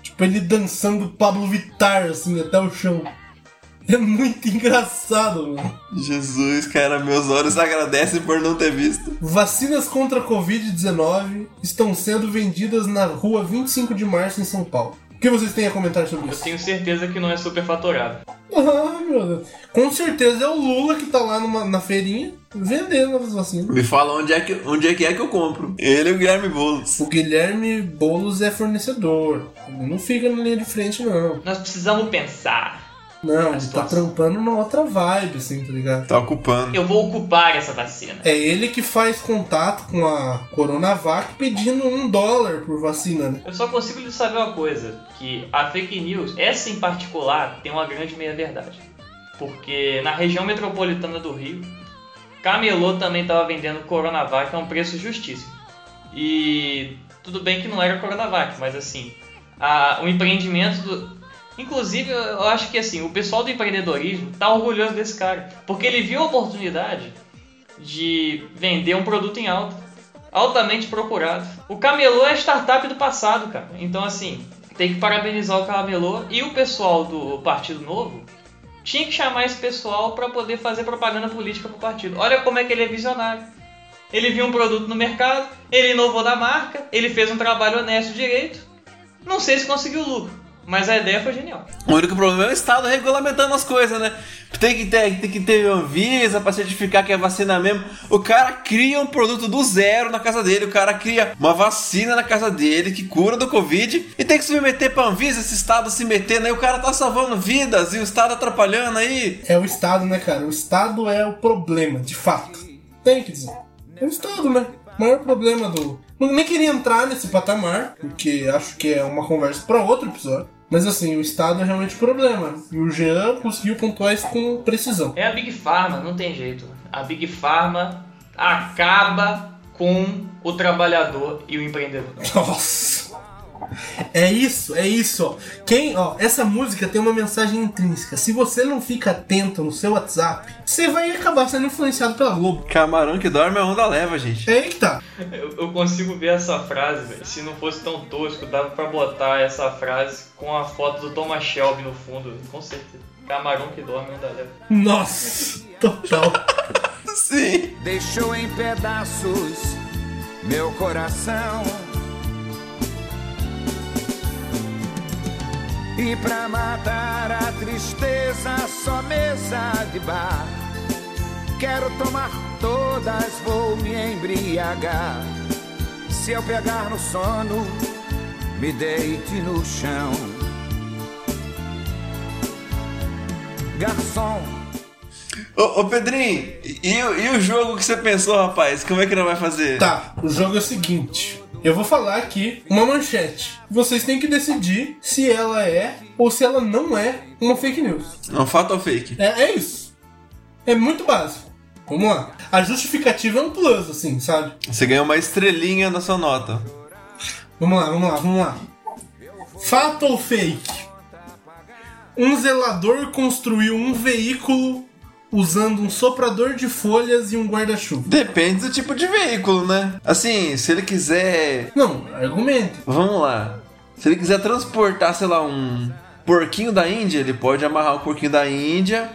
Speaker 3: Tipo, ele dançando Pablo Vittar, assim, até o chão. É muito engraçado, mano.
Speaker 2: Jesus, cara, meus olhos agradecem por não ter visto.
Speaker 3: Vacinas contra a Covid-19 estão sendo vendidas na rua 25 de março em São Paulo. O que vocês têm a comentar sobre
Speaker 4: Eu
Speaker 3: isso?
Speaker 4: tenho certeza que não é superfaturado.
Speaker 3: Ah, meu Deus. Com certeza é o Lula que tá lá numa- na feirinha vendendo as vacinas.
Speaker 2: Me fala onde é, que, onde é que é que eu compro. Ele e o Guilherme Boulos.
Speaker 3: O Guilherme Boulos é fornecedor. Ele não fica na linha de frente, não.
Speaker 4: Nós precisamos pensar.
Speaker 3: Não, ele tá trampando numa outra vibe, assim, tá ligado?
Speaker 2: Tá ocupando.
Speaker 4: Eu vou ocupar essa vacina.
Speaker 3: É ele que faz contato com a Coronavac pedindo um dólar por vacina, né?
Speaker 4: Eu só consigo lhe saber uma coisa, que a fake news, essa em particular, tem uma grande meia-verdade. Porque na região metropolitana do Rio, Camelô também estava vendendo Coronavac a um preço justíssimo. E tudo bem que não era Coronavac, mas assim, a- o empreendimento do. Inclusive, eu acho que assim, o pessoal do empreendedorismo tá orgulhoso desse cara. Porque ele viu a oportunidade de vender um produto em alta, altamente procurado. O Camelô é startup do passado, cara. Então, assim, tem que parabenizar o Camelô e o pessoal do Partido Novo tinha que chamar esse pessoal para poder fazer propaganda política pro partido. Olha como é que ele é visionário. Ele viu um produto no mercado, ele inovou da marca, ele fez um trabalho honesto direito. Não sei se conseguiu lucro, mas a ideia foi genial.
Speaker 2: O único problema é o Estado regulamentando as coisas, né? Tem que ter, tem que ter Anvisa pra certificar que é vacina mesmo. O cara cria um produto do zero na casa dele. O cara cria uma vacina na casa dele que cura do Covid e tem que se meter pra Anvisa, esse Estado se metendo aí. O cara tá salvando vidas e o Estado atrapalhando aí.
Speaker 3: É o Estado, né, cara? O Estado é o problema, de fato. Tem que dizer. É o Estado, né? O maior problema do. Não nem queria entrar nesse patamar, porque acho que é uma conversa para outro episódio. Mas assim, o Estado é realmente o problema. E o Jean conseguiu pontuar isso com precisão.
Speaker 4: É a Big Pharma, não tem jeito. A Big Pharma acaba com o trabalhador e o empreendedor.
Speaker 3: Nossa! É isso, é isso, ó. Quem, ó, essa música tem uma mensagem intrínseca. Se você não fica atento no seu WhatsApp, você vai acabar sendo influenciado pela Globo.
Speaker 2: Camarão que dorme a onda leva, gente.
Speaker 3: Eita!
Speaker 4: Eu, eu consigo ver essa frase, velho. Se não fosse tão tosco, dava pra botar essa frase com a foto do Thomas Shelby no fundo, com certeza. Camarão que dorme não dá leva.
Speaker 3: Nossa! Total.
Speaker 2: Sim.
Speaker 9: Deixou em pedaços meu coração. E pra matar a tristeza, só mesa de bar. Quero tomar todas, vou me embriagar. Se eu pegar no sono, me deite no chão. Garçom,
Speaker 2: Ô, ô Pedrinho, e, o- e o jogo que você pensou, rapaz? Como é que não vai fazer?
Speaker 3: Tá, o jogo é o seguinte. Eu vou falar aqui uma manchete. Vocês têm que decidir se ela é ou se ela não é uma fake news.
Speaker 2: Não, fato ou fake?
Speaker 3: É, é isso. É muito básico. Vamos lá. A justificativa é um plus, assim, sabe?
Speaker 2: Você ganhou uma estrelinha na sua nota.
Speaker 3: Vamos lá, vamos lá, vamos lá. Fato ou fake? Um zelador construiu um veículo usando um soprador de folhas e um guarda-chuva.
Speaker 2: Depende do tipo de veículo, né? Assim, se ele quiser.
Speaker 3: Não, argumento.
Speaker 2: Vamos lá. Se ele quiser transportar, sei lá, um porquinho da Índia, ele pode amarrar o porquinho da Índia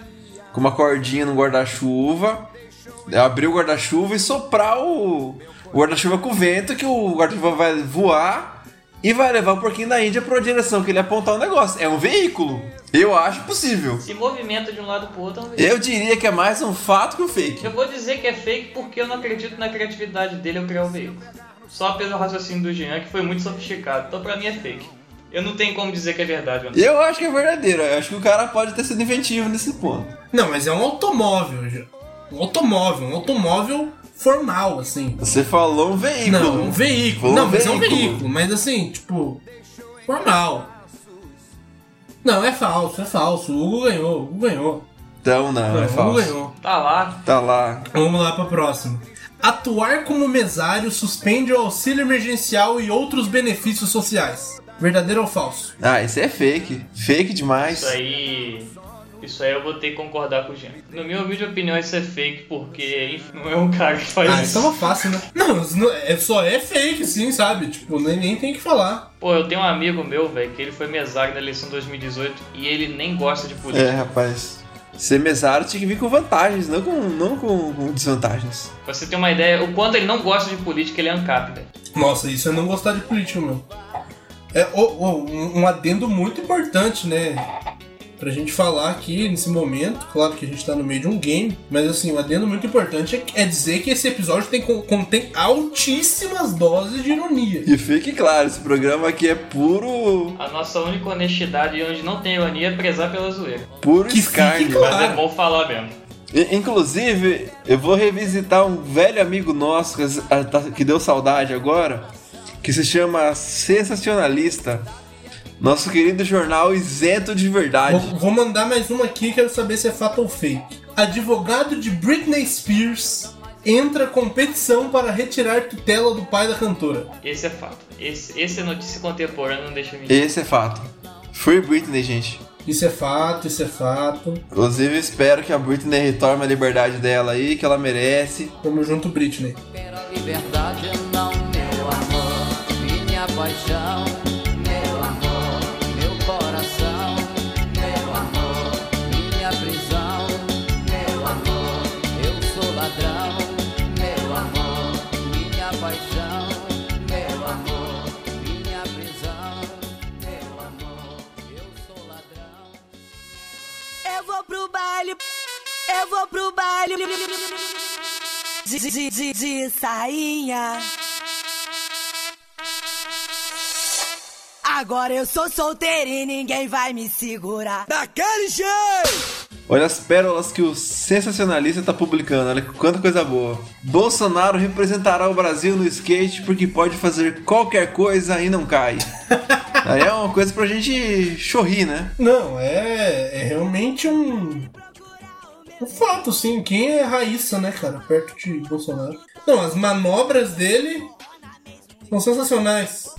Speaker 2: com uma cordinha no guarda-chuva, abrir o guarda-chuva e soprar o o guarda-chuva com o vento, que o guarda-chuva vai voar e vai levar o porquinho da Índia para a direção que ele apontar o negócio. É um veículo. Eu acho possível.
Speaker 4: Se movimenta de um lado pro outro, é um veículo.
Speaker 2: Eu diria que é mais um fato que um fake.
Speaker 4: Eu vou dizer que é fake porque eu não acredito na criatividade dele ao criar o veículo. Só pelo raciocínio do Jean, que foi muito sofisticado. Então pra mim é fake. Eu não tenho como dizer que é verdade ou não.
Speaker 2: Eu acho que é verdadeiro. Eu acho que o cara pode ter sido inventivo nesse ponto.
Speaker 3: Não, mas é um automóvel. Um automóvel, um automóvel formal, assim.
Speaker 2: Você falou um veículo.
Speaker 3: Não, um veículo. Não, mas é um veículo, mas assim, tipo, formal. Não, é falso, é falso. O Hugo ganhou, o Hugo ganhou.
Speaker 2: Então não,
Speaker 3: Não,
Speaker 2: é
Speaker 3: o Hugo
Speaker 2: falso.
Speaker 3: ganhou.
Speaker 4: Tá lá.
Speaker 2: Tá lá.
Speaker 3: Vamos lá pra próxima. Atuar como mesário suspende o auxílio emergencial e outros benefícios sociais. Verdadeiro ou falso?
Speaker 2: Ah, isso é fake. Fake demais.
Speaker 4: Isso aí. Isso aí eu vou ter que concordar com o Jean. No meu humilde opinião, isso é fake, porque enfim, não é um cara que faz
Speaker 3: Ah,
Speaker 4: isso.
Speaker 3: isso é uma fácil, né? Não, é, só é fake, sim, sabe? Tipo, nem, nem tem que falar.
Speaker 4: Pô, eu tenho um amigo meu, velho, que ele foi mesário na eleição 2018 e ele nem gosta de política.
Speaker 2: É, rapaz. Ser mesário tinha que vir com vantagens, não com, não com, com desvantagens.
Speaker 4: Pra você ter uma ideia, o quanto ele não gosta de política, ele é ANCAP, velho.
Speaker 3: Nossa, isso é não gostar de política, meu. É ô, ô, um, um adendo muito importante, né? Pra gente falar aqui nesse momento, claro que a gente tá no meio de um game, mas assim, um adendo muito importante é, é dizer que esse episódio tem, contém altíssimas doses de ironia.
Speaker 2: E fique claro, esse programa aqui é puro.
Speaker 4: A nossa única honestidade onde não tem ironia é prezar pela zoeira.
Speaker 2: Puro
Speaker 3: Que
Speaker 2: escárnio.
Speaker 3: claro.
Speaker 4: Mas é bom falar mesmo.
Speaker 2: Inclusive, eu vou revisitar um velho amigo nosso que deu saudade agora, que se chama Sensacionalista. Nosso querido jornal isento de verdade.
Speaker 3: Vou, vou mandar mais uma aqui, quero saber se é fato ou fake. Advogado de Britney Spears entra competição para retirar tutela do pai da cantora.
Speaker 4: Esse é fato. Esse, esse é notícia contemporânea, não deixa mentir.
Speaker 2: Esse é fato. Free Britney, gente.
Speaker 3: Isso é fato, isso é fato.
Speaker 2: Inclusive, espero que a Britney retorne a liberdade dela aí, que ela merece.
Speaker 3: Tamo junto, Britney.
Speaker 15: Liberdade não, meu amor, minha paixão, eu
Speaker 13: vou pro baile de, de, de, de sainha. Agora eu sou solteira e ninguém vai me segurar. Daquele jeito!
Speaker 2: Olha as pérolas que o sensacionalista tá publicando, olha quanta coisa boa. Bolsonaro representará o Brasil no skate porque pode fazer qualquer coisa e não cai. Aí é uma coisa pra gente chorrir, né?
Speaker 3: Não, é, é realmente um. Um fato, sim. Quem é Raíssa, né, cara? Perto de Bolsonaro. Não, as manobras dele são sensacionais.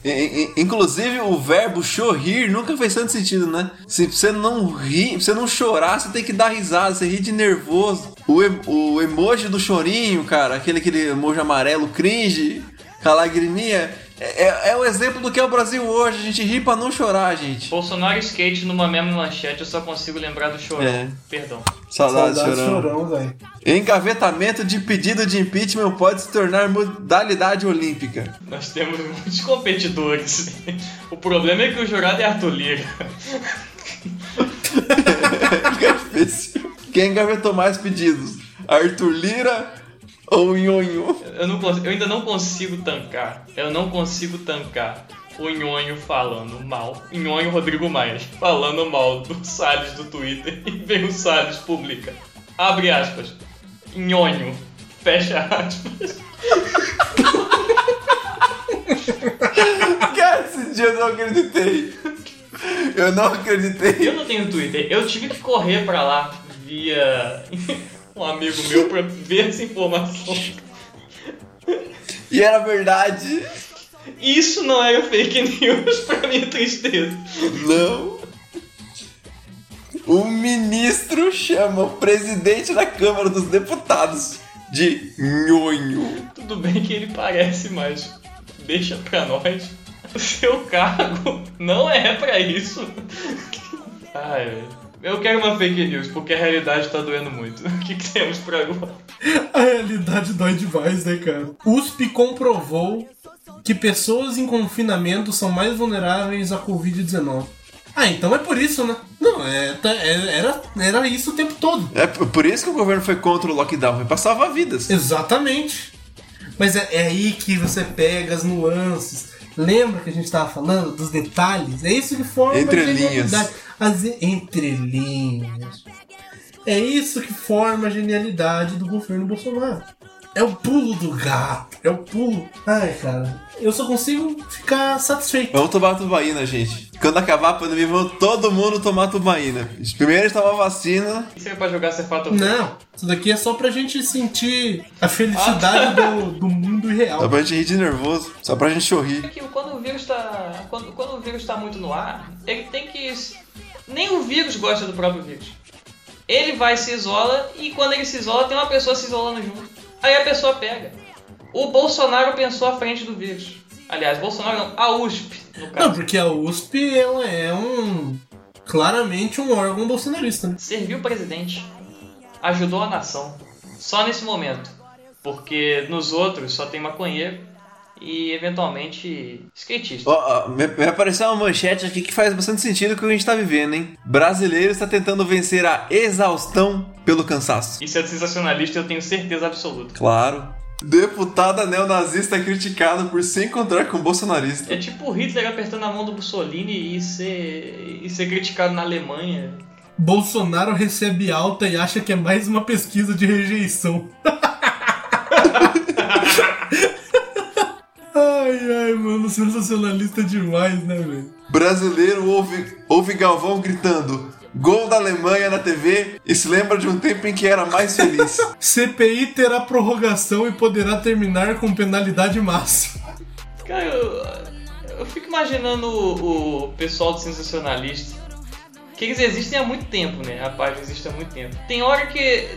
Speaker 2: Inclusive, o verbo chorrir nunca fez tanto sentido, né? Se você não rir, se você não chorar, você tem que dar risada, você ri de nervoso. O, o emoji do chorinho, cara, aquele, aquele emoji amarelo cringe, com a lagriminha, é, é- é o exemplo do que é o Brasil hoje. A gente ri pra não chorar, gente.
Speaker 4: Bolsonaro e skate numa mesma manchete, eu só consigo lembrar do chorão.
Speaker 2: É.
Speaker 4: Perdão.
Speaker 2: Saudades,
Speaker 3: Saudades
Speaker 2: chorão.
Speaker 3: chorão, velho.
Speaker 2: Engavetamento de pedido de impeachment pode se tornar modalidade olímpica.
Speaker 4: Nós temos muitos competidores. O problema é que o jurado é Arthur Lira.
Speaker 2: Fica difícil. Quem engavetou mais pedidos? Arthur Lira ou Nhonho?
Speaker 4: Eu, não eu ainda não consigo tancar. Eu não consigo tancar o Nhonho falando mal. Nhonho Rodrigo Maia falando mal do Salles do Twitter. E vem o Salles publica. Abre aspas. Nhonho. Fecha aspas.
Speaker 2: Cara, esse dia eu não acreditei. Eu não acreditei.
Speaker 4: Eu não tenho Twitter. Eu tive que correr pra lá via um amigo meu pra ver essa informação.
Speaker 2: E era verdade.
Speaker 4: Isso não era fake news pra minha tristeza.
Speaker 2: Não. O ministro chama o presidente da Câmara dos Deputados de nhonho.
Speaker 4: Tudo bem que ele parece, mas deixa pra nós. O seu cargo não é pra isso. Ai, eu quero uma fake news, porque a realidade tá doendo muito. O que, que temos pra agora?
Speaker 3: A realidade dói demais, né, cara? USP comprovou que pessoas em confinamento são mais vulneráveis à Covid-19. Ah, então é por isso, né? Não, é, tá- é- era, era isso o tempo todo.
Speaker 2: É por isso que o governo foi contra o lockdown, foi pra salvar vidas.
Speaker 3: Exatamente. Mas é, é aí que você pega as nuances. Lembra que a gente tava falando dos detalhes? É isso que forma
Speaker 2: Entre
Speaker 3: a
Speaker 2: linhas.
Speaker 3: As entrelinhas. É isso que forma a genialidade do governo Bolsonaro. É o pulo do gato. É o pulo. Ai, cara. Eu só consigo ficar satisfeito.
Speaker 2: Vamos tomar tubaína, gente. Quando acabar a pandemia, vamos todo mundo tomar tubaína. Primeiro a gente toma vacina.
Speaker 4: Isso é pra jogar Cefato
Speaker 3: Não, isso daqui é só pra gente sentir a felicidade do, do mundo real.
Speaker 2: Só pra gente rir de nervoso. Só pra gente sorrir.
Speaker 4: É quando o vírus tá. Quando, quando o vírus tá muito no ar, ele tem que. Nem o vírus gosta do próprio vírus. Ele vai se isola e quando ele se isola, tem uma pessoa se isolando junto. Aí a pessoa pega. O Bolsonaro pensou à frente do vírus. Aliás, Bolsonaro não, a USP, no caso.
Speaker 3: Não, porque a USP ela é um. claramente um órgão bolsonarista, né?
Speaker 4: Serviu o presidente. Ajudou a nação. Só nesse momento. Porque nos outros só tem maconheiro e eventualmente skatista.
Speaker 2: Ó, ó, me, me apareceu uma manchete aqui que faz bastante sentido com o que a gente tá vivendo, hein? Brasileiro está tentando vencer a exaustão pelo cansaço.
Speaker 4: Isso é sensacionalista, eu tenho certeza absoluta.
Speaker 2: Claro. Deputada neonazista é criticada por se encontrar com bolsonarista.
Speaker 4: É tipo o Hitler apertando a mão do Mussolini e ser, e ser criticado na Alemanha.
Speaker 3: Bolsonaro recebe alta e acha que é mais uma pesquisa de rejeição. ai, ai, mano, sensacionalista demais, né, velho?
Speaker 2: Brasileiro ouve, ouve Galvão gritando: gol da Alemanha na TV e se lembra de um tempo em que era mais feliz.
Speaker 3: CPI terá prorrogação e poderá terminar com penalidade máxima.
Speaker 4: Cara, eu, eu fico imaginando o, o pessoal do sensacionalista. Que eles existem há muito tempo, né? A página existe há muito tempo. Tem hora que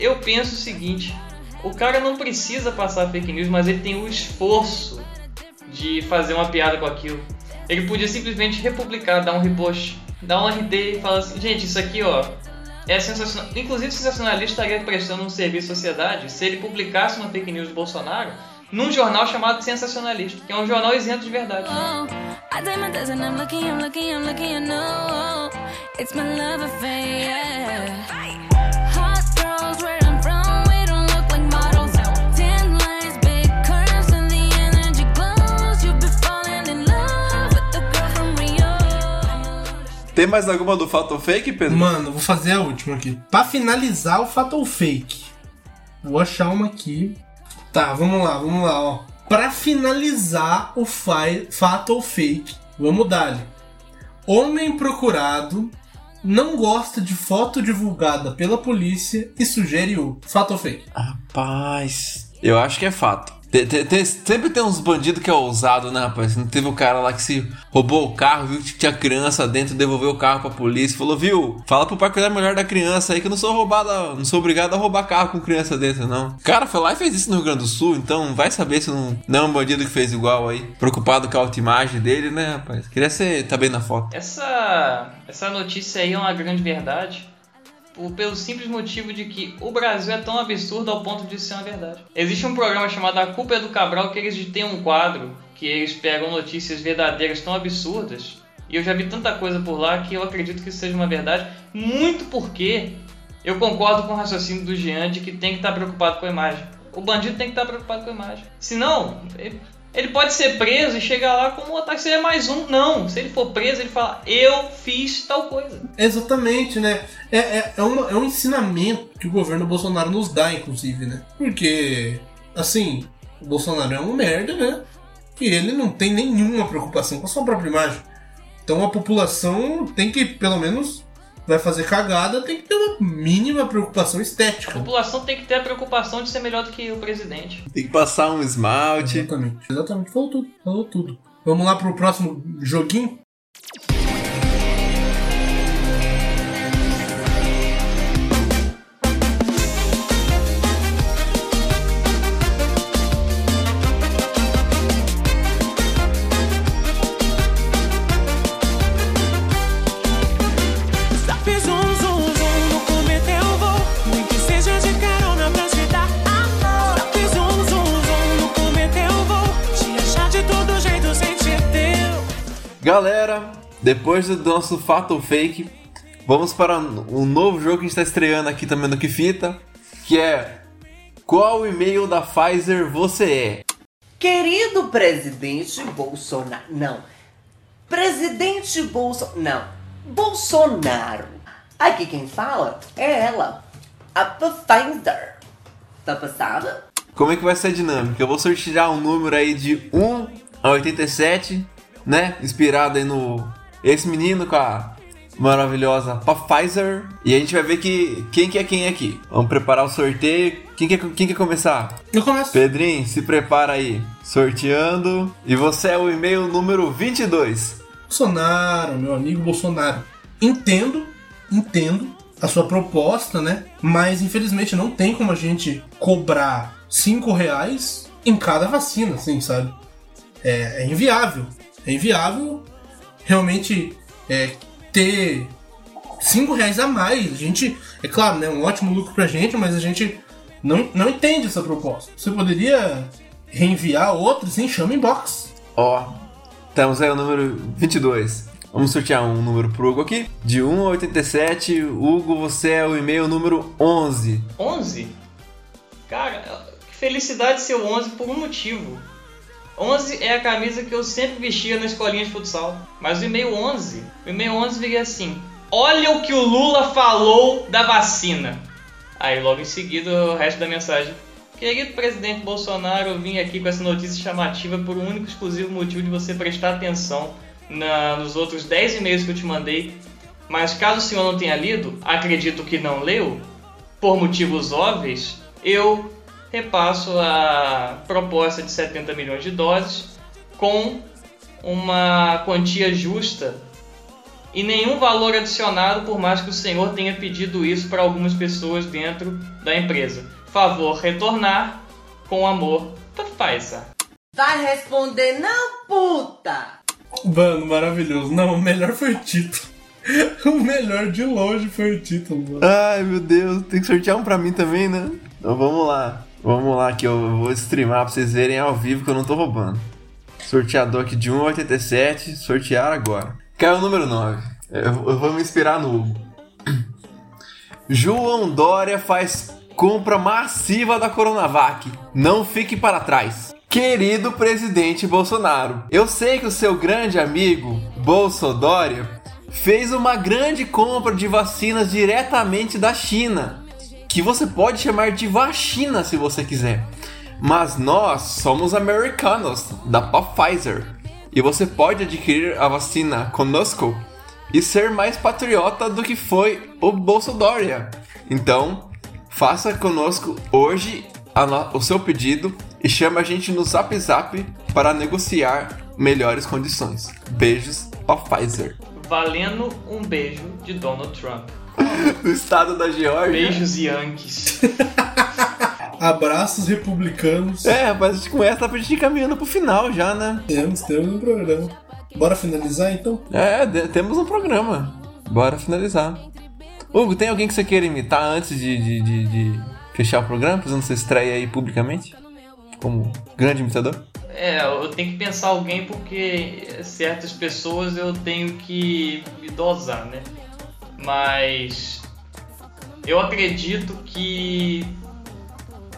Speaker 4: eu penso o seguinte: o cara não precisa passar fake news, mas ele tem o esforço de fazer uma piada com aquilo. Ele podia simplesmente republicar, dar um repost, dar um RT e falar assim: gente, isso aqui ó. É sensacional. Inclusive, o sensacionalista estaria prestando um serviço à sociedade se ele publicasse uma fake news do Bolsonaro num jornal chamado Sensacionalista, que é um jornal isento de verdade.
Speaker 11: I
Speaker 2: Tem mais alguma do fato ou fake, Pedro?
Speaker 3: Mano, vou fazer a última aqui. Pra finalizar o fato ou fake. Vou achar uma aqui. Tá, vamos lá, vamos lá, ó. Pra finalizar o fato ou fake, vamos dar-lhe. Homem procurado não gosta de foto divulgada pela polícia e sugere o fato ou fake.
Speaker 2: Rapaz, eu acho que é fato. Te- te- te- sempre tem uns bandidos que é ousado, né, rapaz? Não teve o cara lá que se roubou o carro, viu que tinha criança dentro, devolveu o carro pra polícia, falou, viu, fala pro pai cuidar melhor da criança aí que eu não sou roubado, não sou obrigado a roubar carro com criança dentro, não. O cara foi lá e fez isso no Rio Grande do Sul, então vai saber se não, não é um bandido que fez igual aí. Preocupado com a autoimagem dele, né, rapaz? Queria ser, tá bem na foto.
Speaker 4: Essa, essa notícia aí é uma grande verdade. Pelo simples motivo de que o Brasil é tão absurdo ao ponto de ser uma verdade. Existe um programa chamado A Culpa é do Cabral que eles têm um quadro que eles pegam notícias verdadeiras tão absurdas. E eu já vi tanta coisa por lá que eu acredito que isso seja uma verdade. Muito porque eu concordo com o raciocínio do Jean de que tem que estar preocupado com a imagem. O bandido tem que estar preocupado com a imagem. Senão, ele pode ser preso e chegar lá como otário, seria mais um. Não, se ele for preso, ele fala, eu fiz tal coisa.
Speaker 3: Exatamente, né? É, é, é, uma- é um ensinamento que o governo Bolsonaro nos dá, inclusive, né? Porque, assim, o Bolsonaro é um merda, né? E ele não tem nenhuma preocupação com a sua própria imagem. Então a população tem que, pelo menos, vai fazer cagada, tem que ter uma mínima preocupação
Speaker 4: A
Speaker 3: estética.
Speaker 4: população tem que ter a preocupação de ser melhor do que o presidente.
Speaker 2: Tem que passar um esmalte.
Speaker 3: Exatamente, exatamente. Falou tudo, falou tudo. Vamos lá pro próximo joguinho?
Speaker 2: Depois do nosso fato ou fake, vamos para um novo jogo que a gente está estreando aqui também no Que Fita, que é Qual e-mail da Pfizer você é?
Speaker 16: Querido presidente Bolsonaro. Não. Presidente Bolsonaro. Não. Bolsonaro. Aqui quem fala é ela. A Pfizer. Tá passada?
Speaker 2: Como é que vai ser a dinâmica? Eu vou sortear um número aí de 1 a 87, né? Inspirado aí no esse menino com a maravilhosa Pfizer. E a gente vai ver que quem que é quem aqui. Vamos preparar o sorteio. Quem quer, quem quer começar?
Speaker 3: Eu começo.
Speaker 2: Pedrinho, se prepara aí. Sorteando. E você é o e-mail número 22.
Speaker 3: Bolsonaro, meu amigo Bolsonaro. Entendo, entendo a sua proposta, né? Mas infelizmente não tem como a gente cobrar 5 reais em cada vacina, assim, sabe? É, é inviável. É inviável realmente é, ter 5 reais a mais. A gente, é claro, né? Um ótimo lucro pra gente, mas a gente não, não entende essa proposta. Você poderia reenviar outro, sim, chama inbox.
Speaker 2: Ó, temos aí o número 22. Vamos sortear um número pro Hugo aqui. De 1 a 87, Hugo, você é o e-mail número 11.
Speaker 4: 11? Cara, que felicidade ser o 11 por um motivo. 11 é a camisa que eu sempre vestia na escolinha de futsal. Mas o e-mail 11, o e-mail 11 viria assim: Olha o que o Lula falou da vacina. Aí logo em seguida o resto da mensagem. Querido presidente Bolsonaro, eu vim aqui com essa notícia chamativa por um único exclusivo motivo de você prestar atenção na- nos outros 10 e-mails que eu te mandei. Mas caso o senhor não tenha lido, acredito que não leu, por motivos óbvios, eu repasso a proposta de 70 milhões de doses com uma quantia justa e nenhum valor adicionado, por mais que o senhor tenha pedido isso para algumas pessoas dentro da empresa. Favor retornar com amor da Pfizer.
Speaker 16: Vai responder não, puta!
Speaker 3: Mano, maravilhoso. Não, o melhor foi o título. O melhor de longe foi o título, mano.
Speaker 2: Ai, meu Deus, tem que sortear um pra mim também, né? Então vamos lá. Vamos lá que eu vou streamar pra vocês verem ao vivo que eu não tô roubando. Sorteador aqui de 1,87, sortear agora. Caiu o número 9. Eu, vou me inspirar no Hugo. João Dória faz compra massiva da Coronavac. Não fique para trás. Querido presidente Bolsonaro, eu sei que o seu grande amigo Bolsodória fez uma grande compra de vacinas diretamente da China, que você pode chamar de vacina se você quiser. Mas nós somos americanos da Pfizer e você pode adquirir a vacina conosco e ser mais patriota do que foi o Bolsodória. Então, faça conosco hoje o seu pedido e chama a gente no Zap Zap para negociar melhores condições. Beijos, Pfizer.
Speaker 4: Valendo um beijo de Donald Trump.
Speaker 2: Do estado da Geórgia.
Speaker 4: Beijos Yankees.
Speaker 3: Abraços republicanos.
Speaker 2: É, rapaz, a gente começa pra gente ir caminhando pro final já, né?
Speaker 3: Temos, temos um programa. Bora finalizar então?
Speaker 2: É, temos um programa. Bora finalizar. Hugo, tem alguém que você queira imitar antes de, de, de- de fechar o programa, fazendo sua estreia aí publicamente? Como grande imitador?
Speaker 4: É, eu tenho que pensar alguém porque certas pessoas eu tenho que me dosar, né? Mas eu acredito que.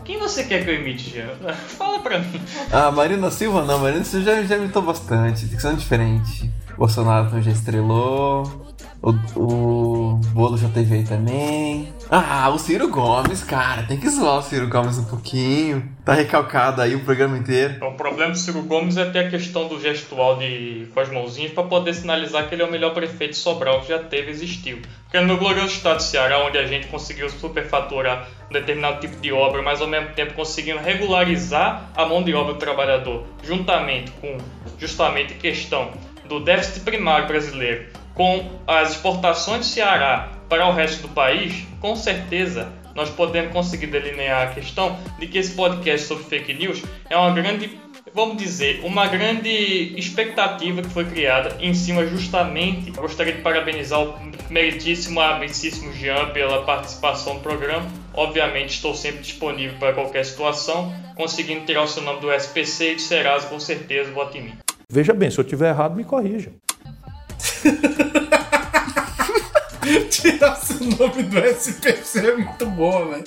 Speaker 4: Quem você quer que eu imite, Jean? Fala pra mim.
Speaker 2: Ah, Marina Silva não, Marina Silva já, já imitou bastante, tem que ser diferente. Bolsonaro já estrelou. O, o Bolo já teve aí também. Ah, o Ciro Gomes, cara, tem que zoar o Ciro Gomes um pouquinho. Tá recalcado aí o programa inteiro.
Speaker 4: Então, o problema do Ciro Gomes é ter a questão do gestual de, com as mãozinhas para poder sinalizar que ele é o melhor prefeito de Sobral que já teve existiu. Porque no glorioso estado do Ceará, onde a gente conseguiu superfaturar um determinado tipo de obra, mas ao mesmo tempo conseguindo regularizar a mão de obra do trabalhador, juntamente com justamente questão do déficit primário brasileiro, com as exportações do Ceará para o resto do país, com certeza nós podemos conseguir delinear a questão de que esse podcast sobre fake news é uma grande, vamos dizer, uma grande expectativa que foi criada em cima justamente. Eu gostaria de parabenizar o meritíssimo, amicíssimo Jean pela participação no programa. Obviamente estou sempre disponível para qualquer situação, conseguindo tirar o seu nome do SPC e de Serasa, com certeza vote em mim.
Speaker 8: Veja bem, se eu tiver errado, me corrija.
Speaker 3: Tirar seu nome do SPC é muito bom, velho.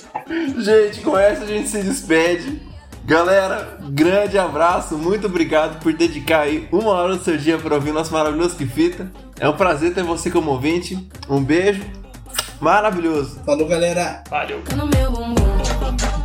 Speaker 2: Gente, com essa a gente se despede. Galera, grande abraço, muito obrigado por dedicar aí uma hora do seu dia para ouvir nosso maravilhoso Que Fita. É um prazer ter você como ouvinte. Um beijo maravilhoso.
Speaker 3: Falou, galera.
Speaker 4: Valeu.
Speaker 17: bumbum.